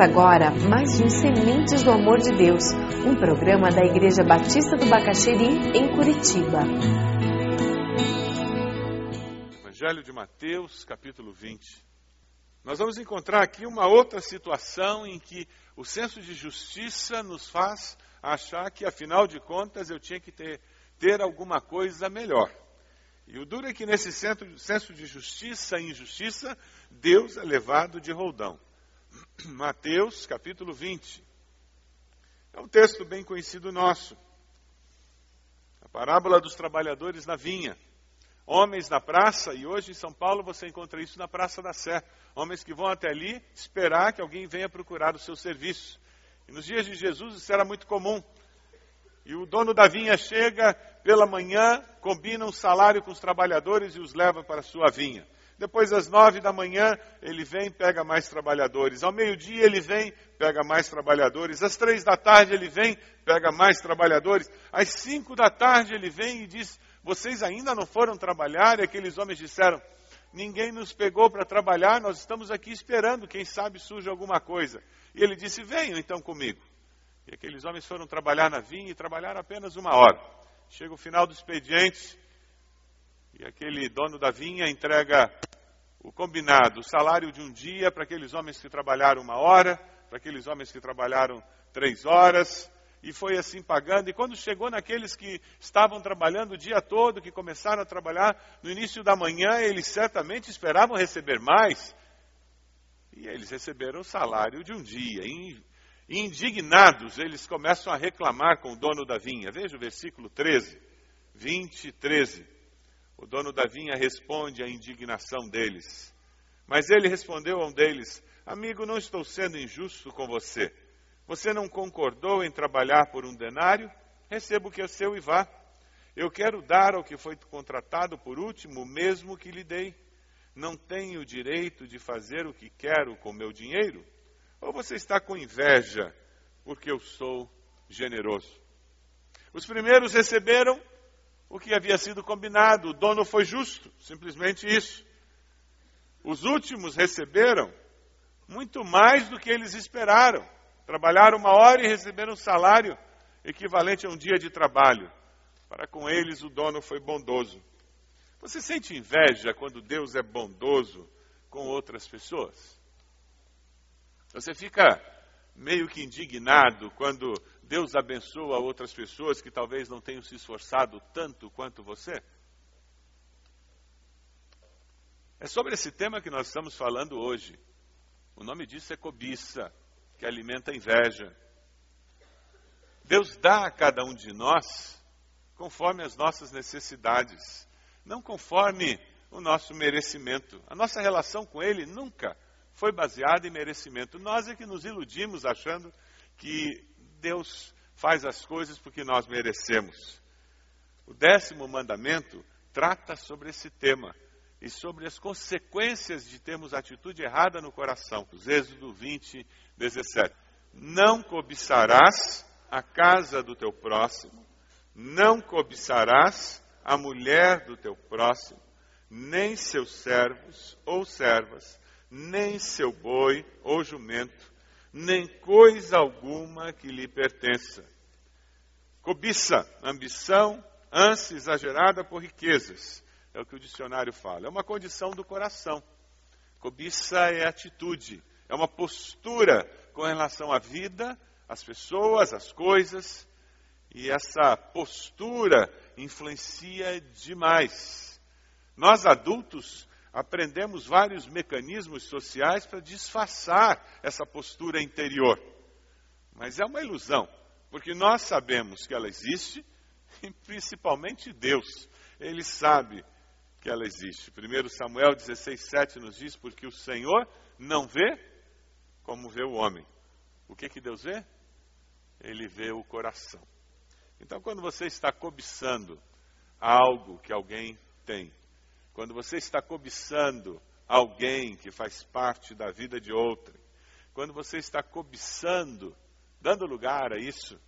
Agora mais um Sementes do Amor de Deus, um programa da Igreja Batista do Bacaxeri, em Curitiba. Evangelho de Mateus, capítulo 20. Nós vamos encontrar aqui uma outra situação em que o senso de justiça nos faz achar que, afinal de contas, eu tinha que ter, ter alguma coisa melhor. E o duro é que nesse senso de justiça e injustiça, Deus é levado de roldão. Mateus capítulo 20. É um texto bem conhecido nosso. A parábola dos trabalhadores na vinha. Homens na praça, e hoje em São Paulo você encontra isso na Praça da Sé. Homens que vão até ali esperar que alguém venha procurar o seu serviço. E nos dias de Jesus isso era muito comum. E o dono da vinha chega pela manhã, combina um salário com os trabalhadores e os leva para a sua vinha. Depois, às nove da manhã, ele vem, pega mais trabalhadores. Ao meio-dia, ele vem, pega mais trabalhadores. Às três da tarde, ele vem, pega mais trabalhadores. Às cinco da tarde, ele vem e diz: Vocês ainda não foram trabalhar? E aqueles homens disseram: Ninguém nos pegou para trabalhar, nós estamos aqui esperando, quem sabe surge alguma coisa. E ele disse: Venham então comigo. E aqueles homens foram trabalhar na vinha e trabalharam apenas uma hora. Chega o final do expediente e aquele dono da vinha entrega o combinado, o salário de um dia para aqueles homens que trabalharam uma hora, para aqueles homens que trabalharam três horas, e foi assim pagando. E quando chegou naqueles que estavam trabalhando o dia todo, que começaram a trabalhar no início da manhã, eles certamente esperavam receber mais. E eles receberam o salário de um dia. E indignados, eles começam a reclamar com o dono da vinha. Veja o versículo 13, 20 e 13. O dono da vinha responde à indignação deles. Mas ele respondeu a um deles: Amigo, não estou sendo injusto com você. Você não concordou em trabalhar por um denário? Receba o que é seu e vá. Eu quero dar ao que foi contratado por último, mesmo que lhe dei. Não tenho direito de fazer o que quero com meu dinheiro? Ou você está com inveja porque eu sou generoso? Os primeiros receberam o que havia sido combinado, o dono foi justo, simplesmente isso. Os últimos receberam muito mais do que eles esperaram. Trabalharam uma hora e receberam um salário equivalente a um dia de trabalho. Para com eles, o dono foi bondoso. Você sente inveja quando Deus é bondoso com outras pessoas? Você fica meio que indignado quando Deus abençoa outras pessoas que talvez não tenham se esforçado tanto quanto você? É sobre esse tema que nós estamos falando hoje. O nome disso é cobiça, que alimenta a inveja. Deus dá a cada um de nós conforme as nossas necessidades, não conforme o nosso merecimento. A nossa relação com Ele nunca foi baseada em merecimento. Nós é que nos iludimos achando que Deus faz as coisas porque nós merecemos. O décimo mandamento trata sobre esse tema e sobre as consequências de termos atitude errada no coração. Êxodo 20, 17. Não cobiçarás a casa do teu próximo, não cobiçarás a mulher do teu próximo, nem seus servos ou servas, nem seu boi ou jumento, nem coisa alguma que lhe pertença. Cobiça, ambição, ânsia exagerada por riquezas, é o que o dicionário fala. É uma condição do coração. Cobiça é atitude, é uma postura com relação à vida, às pessoas, às coisas, e essa postura influencia demais. Nós adultos aprendemos vários mecanismos sociais para disfarçar essa postura interior. Mas é uma ilusão, porque nós sabemos que ela existe e principalmente Deus, ele sabe que ela existe. 1 Samuel 16,7 nos diz: Porque o Senhor não vê como vê o homem. O que, que Deus vê? Ele vê o coração. Então, quando você está cobiçando algo que alguém tem, quando você está cobiçando alguém que faz parte da vida de outrem, quando você está cobiçando, dando lugar a isso,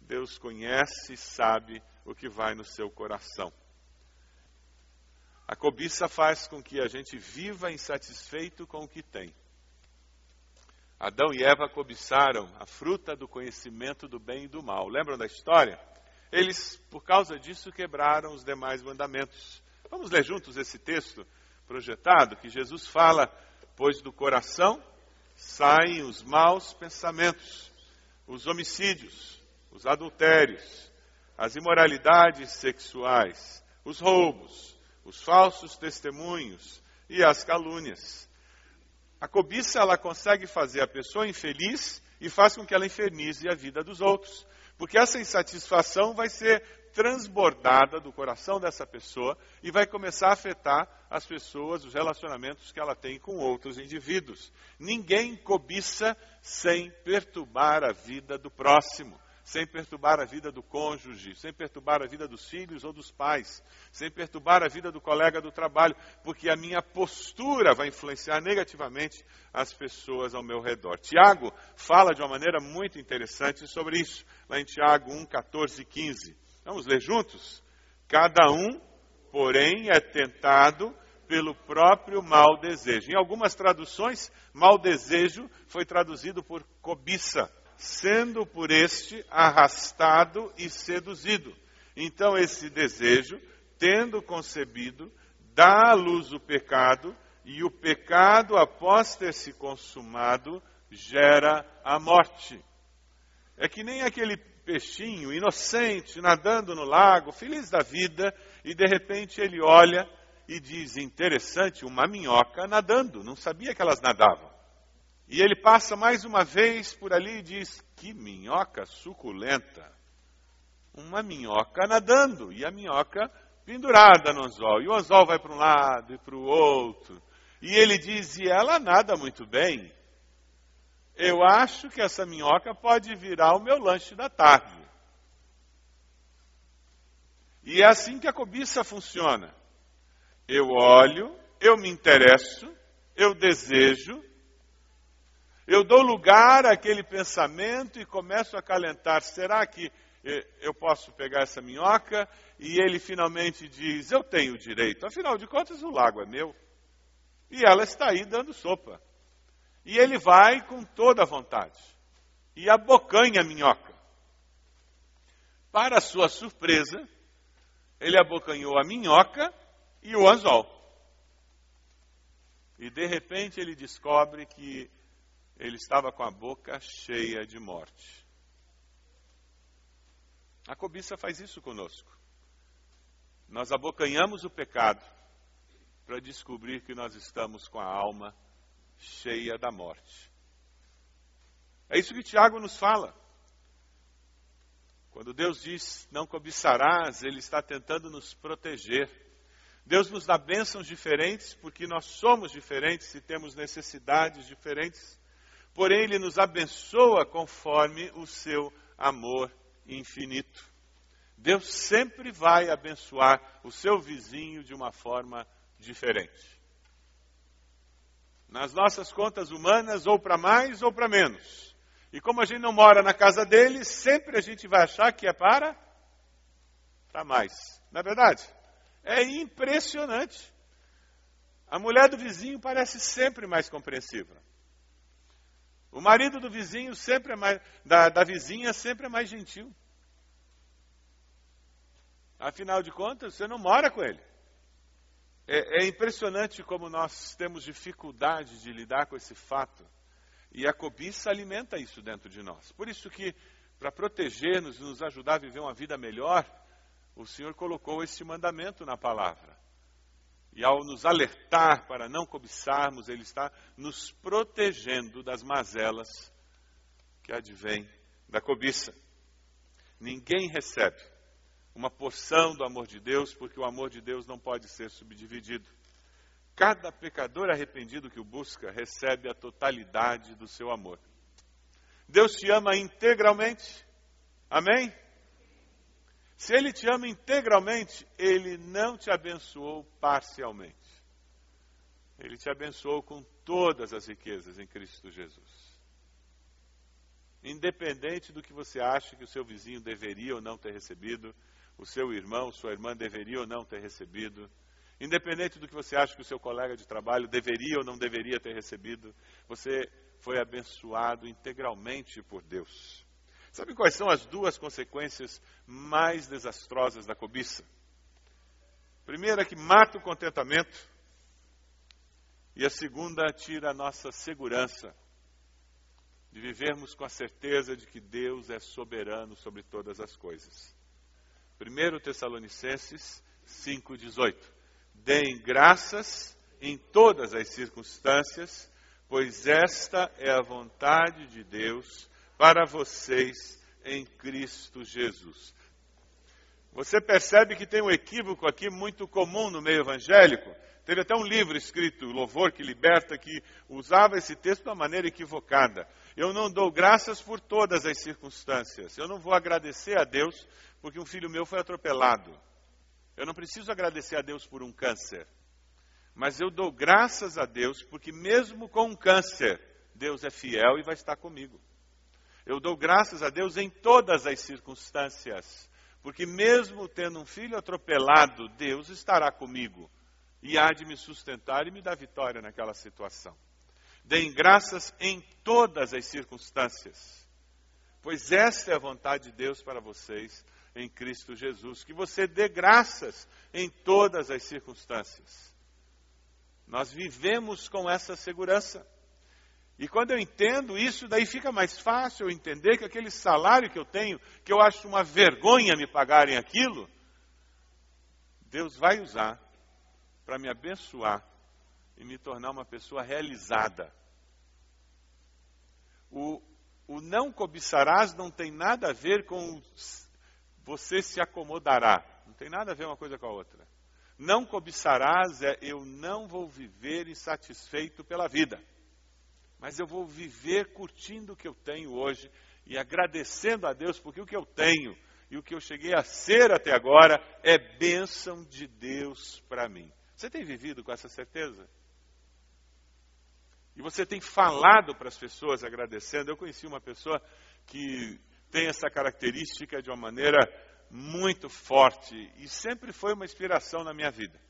Deus conhece e sabe o que vai no seu coração. A cobiça faz com que a gente viva insatisfeito com o que tem. Adão e Eva cobiçaram a fruta do conhecimento do bem e do mal. Lembram da história? Eles, por causa disso, quebraram os demais mandamentos. Vamos ler juntos esse texto projetado que Jesus fala: Pois do coração saem os maus pensamentos, os homicídios, os adultérios, as imoralidades sexuais, os roubos, os falsos testemunhos e as calúnias. A cobiça ela consegue fazer a pessoa infeliz e faz com que ela infernize a vida dos outros, porque essa insatisfação vai ser transbordada do coração dessa pessoa e vai começar a afetar as pessoas, os relacionamentos que ela tem com outros indivíduos. Ninguém cobiça sem perturbar a vida do próximo sem perturbar a vida do cônjuge, sem perturbar a vida dos filhos ou dos pais, sem perturbar a vida do colega do trabalho, porque a minha postura vai influenciar negativamente as pessoas ao meu redor. Tiago fala de uma maneira muito interessante sobre isso, lá em Tiago 1, 14 e 15. Vamos ler juntos? Cada um, porém, é tentado pelo próprio mau desejo. Em algumas traduções, mau desejo foi traduzido por cobiça sendo por este arrastado e seduzido. Então, esse desejo, tendo concebido, dá à luz o pecado, e o pecado, após ter se consumado, gera a morte. É que nem aquele peixinho inocente nadando no lago, feliz da vida, e de repente ele olha e diz: interessante, uma minhoca nadando, não sabia que elas nadavam. E ele passa mais uma vez por ali e diz: Que minhoca suculenta! Uma minhoca nadando, e a minhoca pendurada no anzol. E o anzol vai para um lado e para o outro. E ele diz: E ela nada muito bem. Eu acho que essa minhoca pode virar o meu lanche da tarde. E é assim que a cobiça funciona. Eu olho, eu me interesso, eu desejo, eu dou lugar àquele pensamento e começo a acalentar. Será que eh, eu posso pegar essa minhoca? E ele finalmente diz: Eu tenho direito. Afinal de contas, o lago é meu. E ela está aí dando sopa. E ele vai com toda a vontade. E abocanha a minhoca. Para sua surpresa, ele abocanhou a minhoca e o anzol. E de repente ele descobre que ele estava com a boca cheia de morte. A cobiça faz isso conosco. Nós abocanhamos o pecado para descobrir que nós estamos com a alma cheia da morte. É isso que Tiago nos fala. Quando Deus diz não cobiçarás, Ele está tentando nos proteger. Deus nos dá bênçãos diferentes porque nós somos diferentes e temos necessidades diferentes porém ele nos abençoa conforme o seu amor infinito. Deus sempre vai abençoar o seu vizinho de uma forma diferente. Nas nossas contas humanas, ou para mais ou para menos. E como a gente não mora na casa dele, sempre a gente vai achar que é para para mais. Não é verdade? É impressionante. A mulher do vizinho parece sempre mais compreensiva. O marido do vizinho sempre é mais, da, da vizinha sempre é mais gentil. Afinal de contas, você não mora com ele. É, é, impressionante como nós temos dificuldade de lidar com esse fato. E a cobiça alimenta isso dentro de nós. Por isso que, para proteger-nos e nos ajudar a viver uma vida melhor, o Senhor colocou esse mandamento na palavra. E ao nos alertar para não cobiçarmos, Ele está nos protegendo das mazelas que advêm da cobiça. Ninguém recebe uma porção do amor de Deus, porque o amor de Deus não pode ser subdividido. Cada pecador arrependido que o busca recebe a totalidade do seu amor. Deus te ama integralmente. Amém? Se ele te ama integralmente, ele não te abençoou parcialmente. Ele te abençoou com todas as riquezas em Cristo Jesus. Independente do que você acha que o seu vizinho deveria ou não ter recebido, o seu irmão, sua irmã deveria ou não ter recebido, independente do que você acha que o seu colega de trabalho deveria ou não deveria ter recebido, você foi abençoado integralmente por Deus. Sabe quais são as duas consequências mais desastrosas da cobiça? Primeira, que mata o contentamento, e a segunda, tira a nossa segurança de vivermos com a certeza de que Deus é soberano sobre todas as coisas. 1 Tessalonicenses 5,18 Deem graças em todas as circunstâncias, pois esta é a vontade de Deus para vocês em Cristo Jesus. Você percebe que tem um equívoco aqui muito comum no meio evangélico? Teve até um livro escrito, Louvor que Liberta, que usava esse texto de uma maneira equivocada. Eu não dou graças por todas as circunstâncias. Eu não vou agradecer a Deus porque um filho meu foi atropelado. Eu não preciso agradecer a Deus por um câncer. Mas eu dou graças a Deus porque, mesmo com um câncer, Deus é fiel e vai estar comigo. Eu dou graças a Deus em todas as circunstâncias, porque, mesmo tendo um filho atropelado, Deus estará comigo e há de me sustentar e me dar vitória naquela situação. Deem graças em todas as circunstâncias, pois esta é a vontade de Deus para vocês em Cristo Jesus. Que você dê graças em todas as circunstâncias. Nós vivemos com essa segurança. E quando eu entendo isso, daí fica mais fácil eu entender que aquele salário que eu tenho, que eu acho uma vergonha me pagarem aquilo, Deus vai usar para me abençoar e me tornar uma pessoa realizada. O, o não cobiçarás não tem nada a ver com você se acomodará. Não tem nada a ver uma coisa com a outra. Não cobiçarás é eu não vou viver insatisfeito pela vida, mas eu vou viver curtindo o que eu tenho hoje e agradecendo a Deus porque o que eu tenho e o que eu cheguei a ser até agora é bênção de Deus para mim. Você tem vivido com essa certeza? E você tem falado para as pessoas agradecendo. Eu conheci uma pessoa que tem essa característica de uma maneira muito forte e sempre foi uma inspiração na minha vida.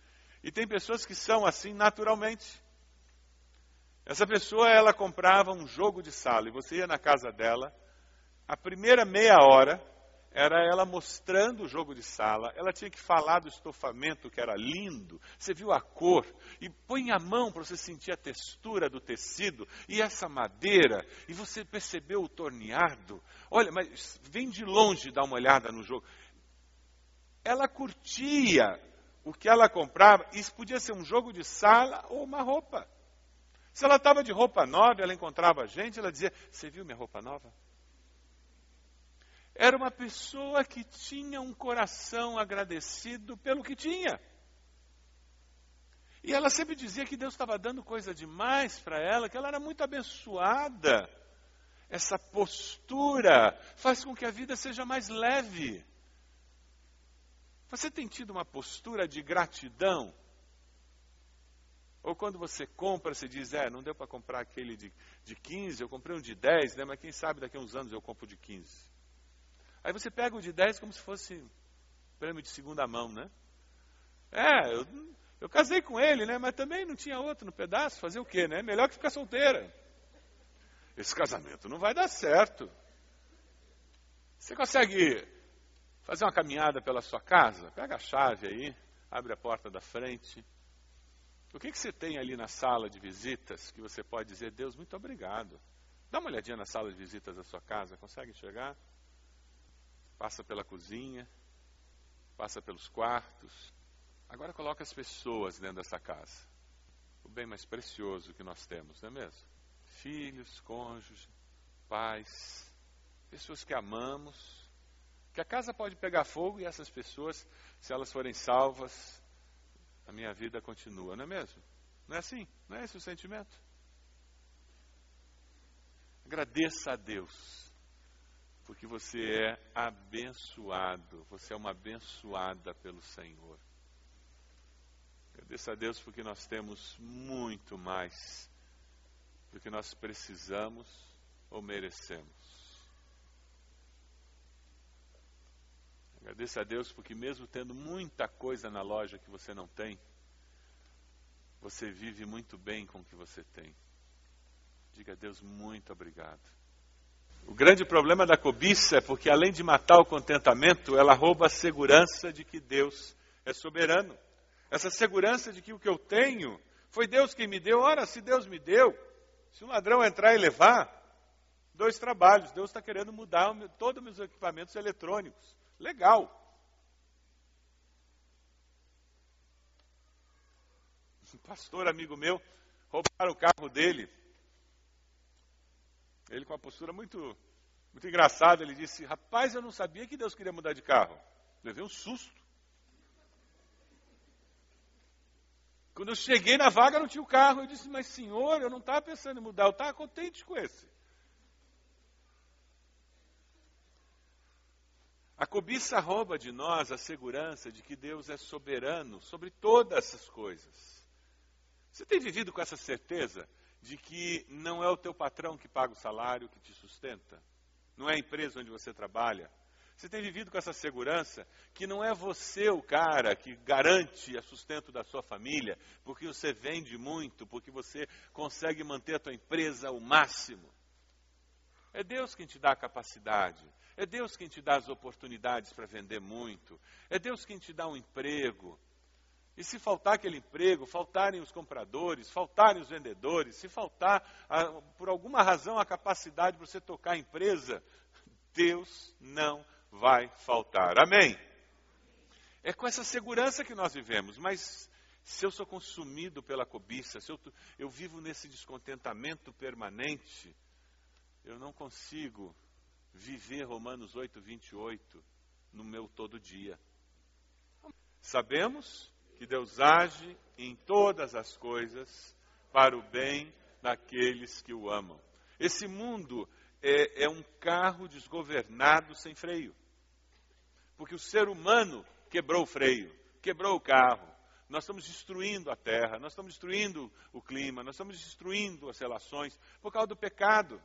E tem pessoas que são assim naturalmente. Essa pessoa, ela comprava um jogo de sala e você ia na casa dela, a primeira meia hora era ela mostrando o jogo de sala, ela tinha que falar do estofamento que era lindo, você viu a cor, e põe a mão para você sentir a textura do tecido, e essa madeira, e você percebeu o torneado, olha, mas vem de longe dar uma olhada no jogo. Ela curtia o que ela comprava, isso podia ser um jogo de sala ou uma roupa. Se ela estava de roupa nova, ela encontrava gente, ela dizia, você viu minha roupa nova? Era uma pessoa que tinha um coração agradecido pelo que tinha. E ela sempre dizia que Deus estava dando coisa demais para ela, que ela era muito abençoada. Essa postura faz com que a vida seja mais leve. Você tem tido uma postura de gratidão? Ou quando você compra, você diz, é, não deu para comprar aquele de, de 15, eu comprei um de 10, né, mas quem sabe daqui a uns anos eu compro de 15. Aí você pega o de 10 como se fosse prêmio de segunda mão, né? É, eu, eu casei com ele, né? Mas também não tinha outro no pedaço. Fazer o quê, né? Melhor que ficar solteira. Esse casamento não vai dar certo. Você consegue fazer uma caminhada pela sua casa? Pega a chave aí, abre a porta da frente. O que, que você tem ali na sala de visitas que você pode dizer, Deus, muito obrigado? Dá uma olhadinha na sala de visitas da sua casa, consegue chegar? passa pela cozinha, passa pelos quartos. Agora coloca as pessoas dentro dessa casa. O bem mais precioso que nós temos, não é mesmo? Filhos, cônjuges, pais, pessoas que amamos. Que a casa pode pegar fogo e essas pessoas, se elas forem salvas, a minha vida continua, não é mesmo? Não é assim? Não é esse o sentimento? Agradeça a Deus porque você é abençoado, você é uma abençoada pelo Senhor. Agradeço a Deus porque nós temos muito mais do que nós precisamos ou merecemos. Agradeço a Deus porque, mesmo tendo muita coisa na loja que você não tem, você vive muito bem com o que você tem. Diga a Deus muito obrigado. O grande problema da cobiça é porque, além de matar o contentamento, ela rouba a segurança de que Deus é soberano. Essa segurança de que o que eu tenho foi Deus quem me deu. Ora, se Deus me deu, se um ladrão entrar e levar, dois trabalhos. Deus está querendo mudar todos os meus equipamentos eletrônicos. Legal. Um pastor amigo meu, roubaram o carro dele. Ele com uma postura muito, muito engraçada, ele disse, rapaz, eu não sabia que Deus queria mudar de carro. Levei um susto. Quando eu cheguei na vaga, não tinha o carro. Eu disse, mas senhor, eu não estava pensando em mudar, eu estava contente com esse. A cobiça rouba de nós a segurança de que Deus é soberano sobre todas essas coisas. Você tem vivido com essa certeza de que não é o teu patrão que paga o salário, que te sustenta? Não é a empresa onde você trabalha? Você tem vivido com essa segurança que não é você o cara que garante o sustento da sua família, porque você vende muito, porque você consegue manter a tua empresa ao máximo. É Deus quem te dá a capacidade, é Deus quem te dá as oportunidades para vender muito, é Deus quem te dá um emprego. E se faltar aquele emprego, faltarem os compradores, faltarem os vendedores, se faltar, por alguma razão, a capacidade para você tocar a empresa, Deus não vai faltar. Amém? É com essa segurança que nós vivemos, mas se eu sou consumido pela cobiça, se eu, eu vivo nesse descontentamento permanente, eu não consigo viver Romanos 8, 28 no meu todo dia. Sabemos que Deus age em todas as coisas para o bem daqueles que o amam. Esse mundo é, é um carro desgovernado sem freio. Porque o ser humano quebrou o freio, quebrou o carro. Nós estamos destruindo a terra, nós estamos destruindo o clima, nós estamos destruindo as relações por causa do pecado.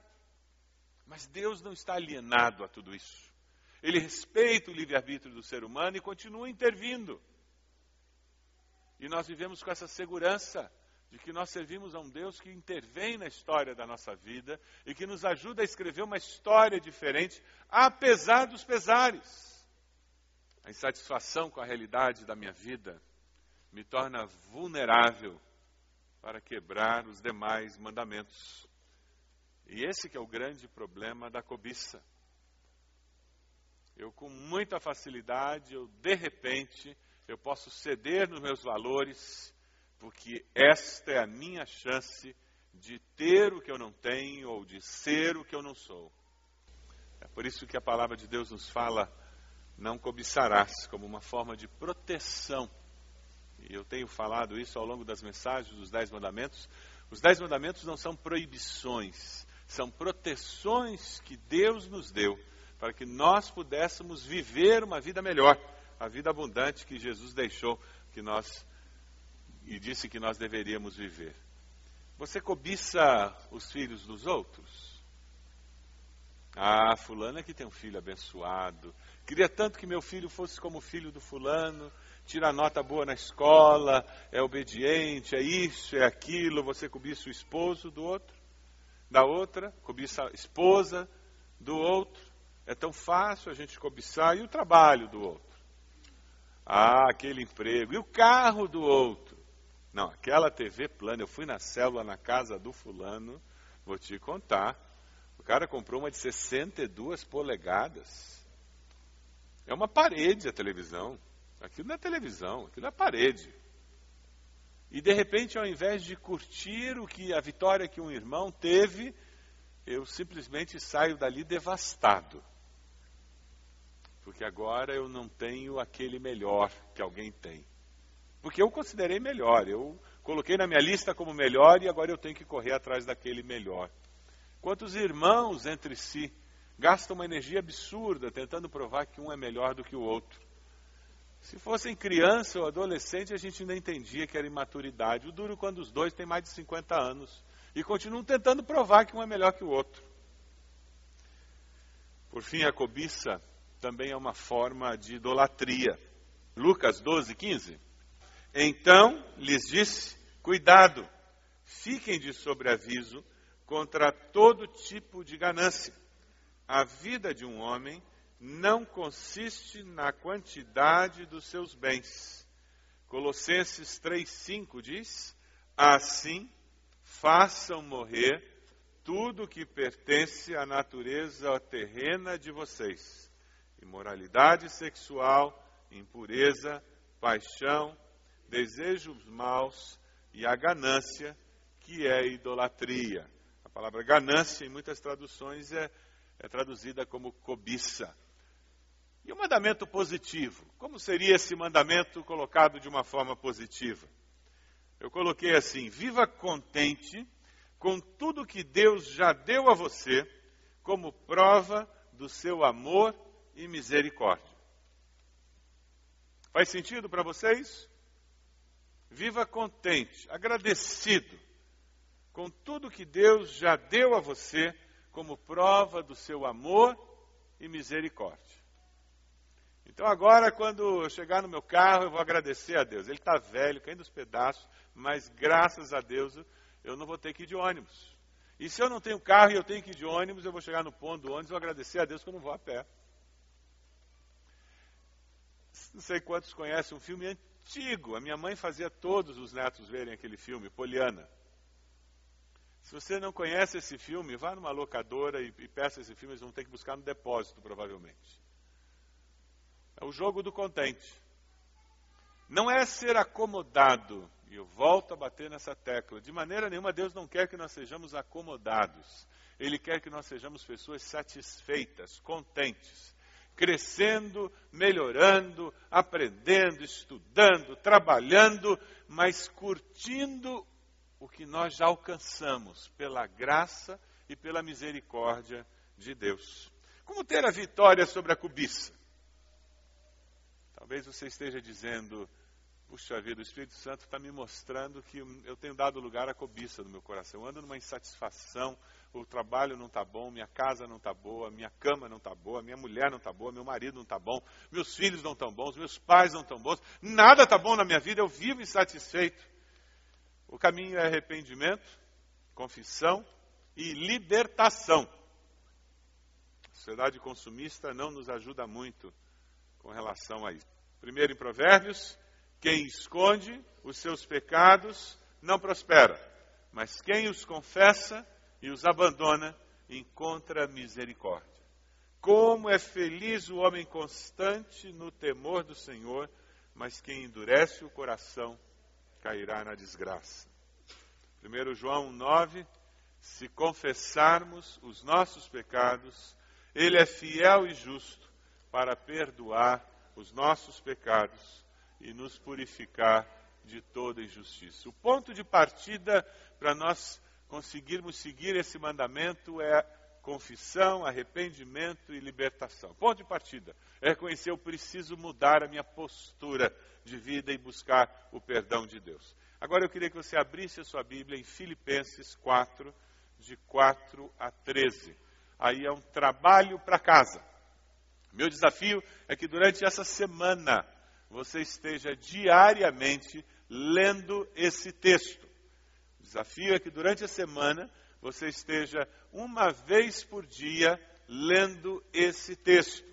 Mas Deus não está alienado a tudo isso. Ele respeita o livre-arbítrio do ser humano e continua intervindo. E nós vivemos com essa segurança de que nós servimos a um Deus que intervém na história da nossa vida e que nos ajuda a escrever uma história diferente, apesar dos pesares. A insatisfação com a realidade da minha vida me torna vulnerável para quebrar os demais mandamentos. E esse que é o grande problema da cobiça. Eu com muita facilidade, eu de repente, eu posso ceder nos meus valores, porque esta é a minha chance de ter o que eu não tenho ou de ser o que eu não sou. É por isso que a palavra de Deus nos fala não cobiçarás, como uma forma de proteção. E eu tenho falado isso ao longo das mensagens dos Dez Mandamentos. Os Dez Mandamentos não são proibições, são proteções que Deus nos deu para que nós pudéssemos viver uma vida melhor, a vida abundante que Jesus deixou que nós e disse que nós deveríamos viver. Você cobiça os filhos dos outros? Ah, fulano é que tem um filho abençoado. Queria tanto que meu filho fosse como o filho do fulano, tira nota boa na escola, é obediente, é isso, é aquilo. Você cobiça o esposo do outro, da outra, cobiça a esposa do outro. É tão fácil a gente cobiçar. E o trabalho do outro? Ah, aquele emprego. E o carro do outro? Não, aquela TV plana. Eu fui na célula na casa do fulano, vou te contar cara comprou uma de 62 polegadas. É uma parede a televisão. Aquilo não é televisão, aquilo é parede. E de repente, ao invés de curtir o que a vitória que um irmão teve, eu simplesmente saio dali devastado. Porque agora eu não tenho aquele melhor que alguém tem. Porque eu considerei melhor, eu coloquei na minha lista como melhor e agora eu tenho que correr atrás daquele melhor. Quantos irmãos entre si gastam uma energia absurda tentando provar que um é melhor do que o outro. Se fossem criança ou adolescente, a gente ainda entendia que era imaturidade. O duro quando os dois têm mais de 50 anos e continuam tentando provar que um é melhor que o outro. Por fim, a cobiça também é uma forma de idolatria. Lucas 12, 15. Então lhes disse: Cuidado, fiquem de sobreaviso contra todo tipo de ganância. A vida de um homem não consiste na quantidade dos seus bens. Colossenses 3,5 diz: Assim, façam morrer tudo que pertence à natureza terrena de vocês: imoralidade sexual, impureza, paixão, desejos maus e a ganância, que é idolatria. A palavra ganância, em muitas traduções, é, é traduzida como cobiça. E o mandamento positivo? Como seria esse mandamento colocado de uma forma positiva? Eu coloquei assim: viva contente com tudo que Deus já deu a você, como prova do seu amor e misericórdia. Faz sentido para vocês? Viva contente, agradecido com tudo que Deus já deu a você, como prova do seu amor e misericórdia. Então agora, quando chegar no meu carro, eu vou agradecer a Deus. Ele está velho, caindo os pedaços, mas graças a Deus eu não vou ter que ir de ônibus. E se eu não tenho carro e eu tenho que ir de ônibus, eu vou chegar no ponto do ônibus e vou agradecer a Deus que eu não vou a pé. Não sei quantos conhecem um filme antigo. A minha mãe fazia todos os netos verem aquele filme, Poliana. Se você não conhece esse filme, vá numa locadora e, e peça esse filme, eles vão ter que buscar no depósito, provavelmente. É o jogo do contente. Não é ser acomodado, e eu volto a bater nessa tecla. De maneira nenhuma, Deus não quer que nós sejamos acomodados. Ele quer que nós sejamos pessoas satisfeitas, contentes, crescendo, melhorando, aprendendo, estudando, trabalhando, mas curtindo o que nós já alcançamos pela graça e pela misericórdia de Deus. Como ter a vitória sobre a cobiça? Talvez você esteja dizendo, puxa vida, o Espírito Santo está me mostrando que eu tenho dado lugar à cobiça no meu coração. Eu ando numa insatisfação, o trabalho não está bom, minha casa não está boa, minha cama não está boa, minha mulher não está boa, meu marido não está bom, meus filhos não estão bons, meus pais não estão bons, nada está bom na minha vida, eu vivo insatisfeito. O caminho é arrependimento, confissão e libertação. A sociedade consumista não nos ajuda muito com relação a isso. Primeiro em Provérbios, quem esconde os seus pecados não prospera, mas quem os confessa e os abandona encontra misericórdia. Como é feliz o homem constante no temor do Senhor, mas quem endurece o coração cairá na desgraça. 1 João 9: Se confessarmos os nossos pecados, Ele é fiel e justo para perdoar os nossos pecados e nos purificar de toda injustiça. O ponto de partida para nós conseguirmos seguir esse mandamento é confissão, arrependimento e libertação. Ponto de partida é reconhecer eu preciso mudar a minha postura de vida e buscar o perdão de Deus. Agora eu queria que você abrisse a sua Bíblia em Filipenses 4, de 4 a 13. Aí é um trabalho para casa. Meu desafio é que durante essa semana você esteja diariamente lendo esse texto. O desafio é que durante a semana você esteja uma vez por dia lendo esse texto.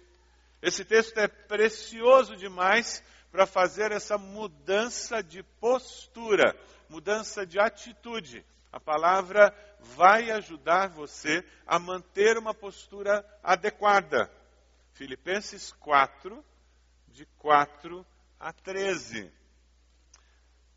Esse texto é precioso demais para fazer essa mudança de postura, mudança de atitude. A palavra vai ajudar você a manter uma postura adequada. Filipenses 4, de 4 a 13.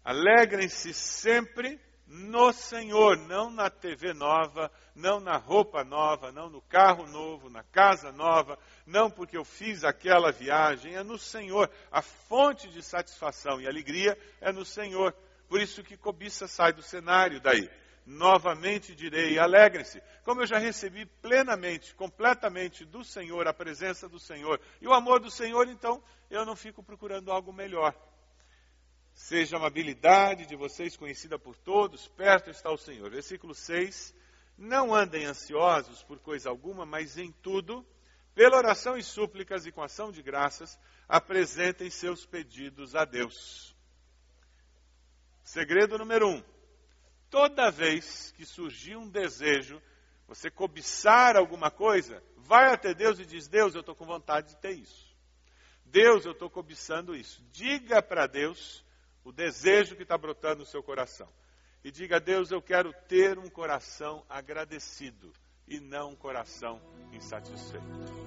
Alegrem-se sempre no Senhor, não na TV nova, não na roupa nova, não no carro novo, na casa nova, não porque eu fiz aquela viagem, é no Senhor. A fonte de satisfação e alegria é no Senhor. Por isso que cobiça sai do cenário daí novamente direi: alegrem-se. Como eu já recebi plenamente, completamente do Senhor, a presença do Senhor e o amor do Senhor, então eu não fico procurando algo melhor. Seja a amabilidade de vocês conhecida por todos, perto está o Senhor. Versículo 6. Não andem ansiosos por coisa alguma, mas em tudo, pela oração e súplicas e com ação de graças, apresentem seus pedidos a Deus. Segredo número um toda vez que surgir um desejo, você cobiçar alguma coisa, vai até Deus e diz: Deus, eu estou com vontade de ter isso. Deus, eu estou cobiçando isso. Diga para Deus o desejo que está brotando no seu coração. E diga Deus: eu quero ter um coração agradecido e não um coração insatisfeito.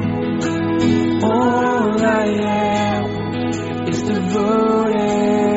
All I am is devoted